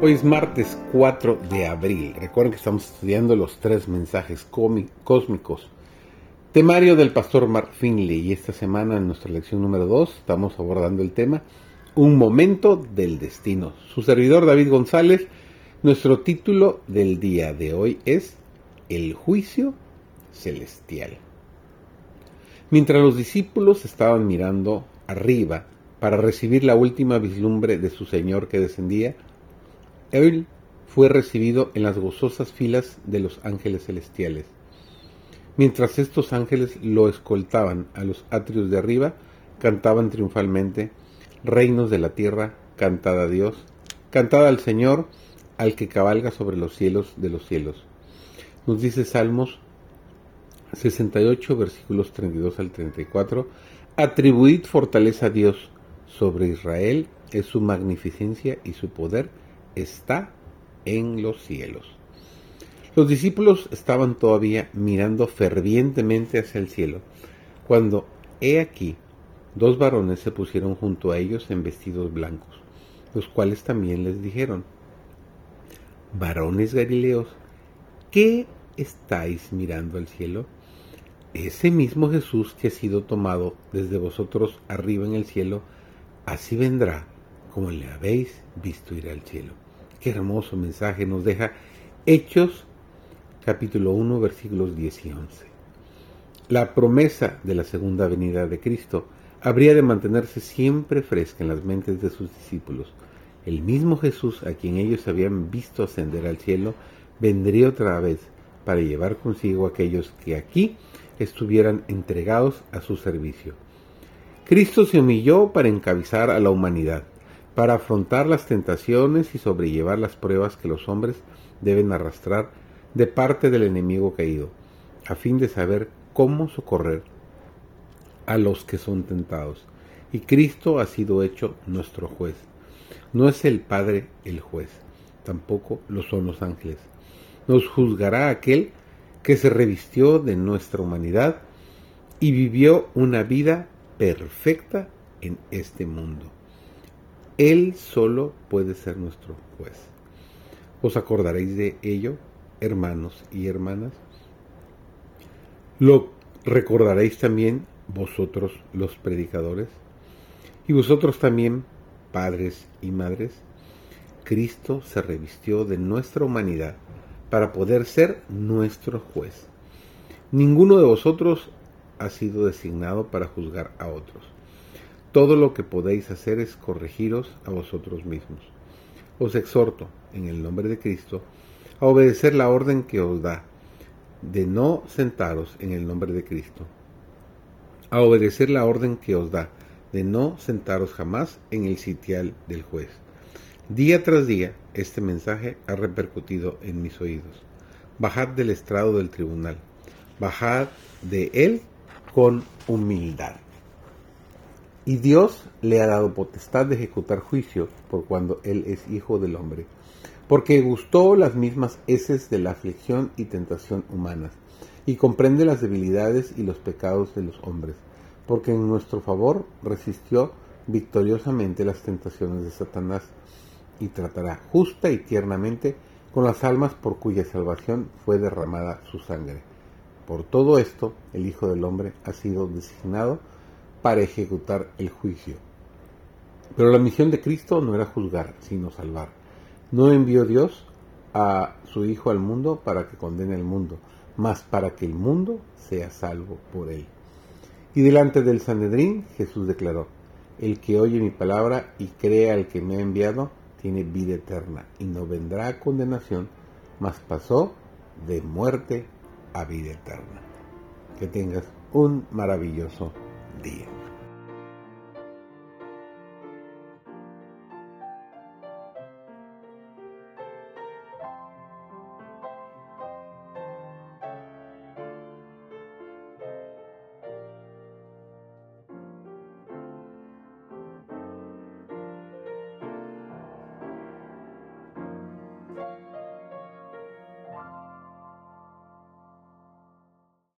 Hoy es martes 4 de abril. Recuerden que estamos estudiando los tres mensajes cósmicos. Temario del pastor Mark Finley y esta semana en nuestra lección número 2 estamos abordando el tema Un momento del destino. Su servidor David González, nuestro título del día de hoy es El juicio celestial. Mientras los discípulos estaban mirando arriba para recibir la última vislumbre de su Señor que descendía, él fue recibido en las gozosas filas de los ángeles celestiales. Mientras estos ángeles lo escoltaban a los atrios de arriba, cantaban triunfalmente, Reinos de la tierra, cantad a Dios, cantad al Señor, al que cabalga sobre los cielos de los cielos. Nos dice Salmos 68, versículos 32 al 34, Atribuid fortaleza a Dios, sobre Israel es su magnificencia y su poder está en los cielos. Los discípulos estaban todavía mirando fervientemente hacia el cielo, cuando, he aquí, dos varones se pusieron junto a ellos en vestidos blancos, los cuales también les dijeron, varones galileos, ¿qué estáis mirando al cielo? Ese mismo Jesús que ha sido tomado desde vosotros arriba en el cielo, así vendrá como le habéis visto ir al cielo. Qué hermoso mensaje nos deja Hechos capítulo 1 versículos 10 y 11. La promesa de la segunda venida de Cristo habría de mantenerse siempre fresca en las mentes de sus discípulos. El mismo Jesús a quien ellos habían visto ascender al cielo vendría otra vez para llevar consigo a aquellos que aquí estuvieran entregados a su servicio. Cristo se humilló para encabezar a la humanidad para afrontar las tentaciones y sobrellevar las pruebas que los hombres deben arrastrar de parte del enemigo caído, a fin de saber cómo socorrer a los que son tentados. Y Cristo ha sido hecho nuestro juez. No es el Padre el juez, tampoco lo son los ángeles. Nos juzgará aquel que se revistió de nuestra humanidad y vivió una vida perfecta en este mundo. Él solo puede ser nuestro juez. ¿Os acordaréis de ello, hermanos y hermanas? ¿Lo recordaréis también vosotros los predicadores? ¿Y vosotros también, padres y madres? Cristo se revistió de nuestra humanidad para poder ser nuestro juez. Ninguno de vosotros ha sido designado para juzgar a otros todo lo que podéis hacer es corregiros a vosotros mismos. Os exhorto, en el nombre de Cristo, a obedecer la orden que os da, de no sentaros en el nombre de Cristo. A obedecer la orden que os da, de no sentaros jamás en el sitial del juez. Día tras día, este mensaje ha repercutido en mis oídos. Bajad del estrado del tribunal. Bajad de él con humildad. Y Dios le ha dado potestad de ejecutar juicio por cuando Él es hijo del hombre, porque gustó las mismas heces de la aflicción y tentación humanas, y comprende las debilidades y los pecados de los hombres, porque en nuestro favor resistió victoriosamente las tentaciones de Satanás, y tratará justa y tiernamente con las almas por cuya salvación fue derramada su sangre. Por todo esto, el Hijo del Hombre ha sido designado para ejecutar el juicio. Pero la misión de Cristo no era juzgar, sino salvar. No envió Dios a su Hijo al mundo para que condene al mundo, mas para que el mundo sea salvo por él. Y delante del Sanedrín Jesús declaró, el que oye mi palabra y crea al que me ha enviado, tiene vida eterna y no vendrá a condenación, mas pasó de muerte a vida eterna. Que tengas un maravilloso día.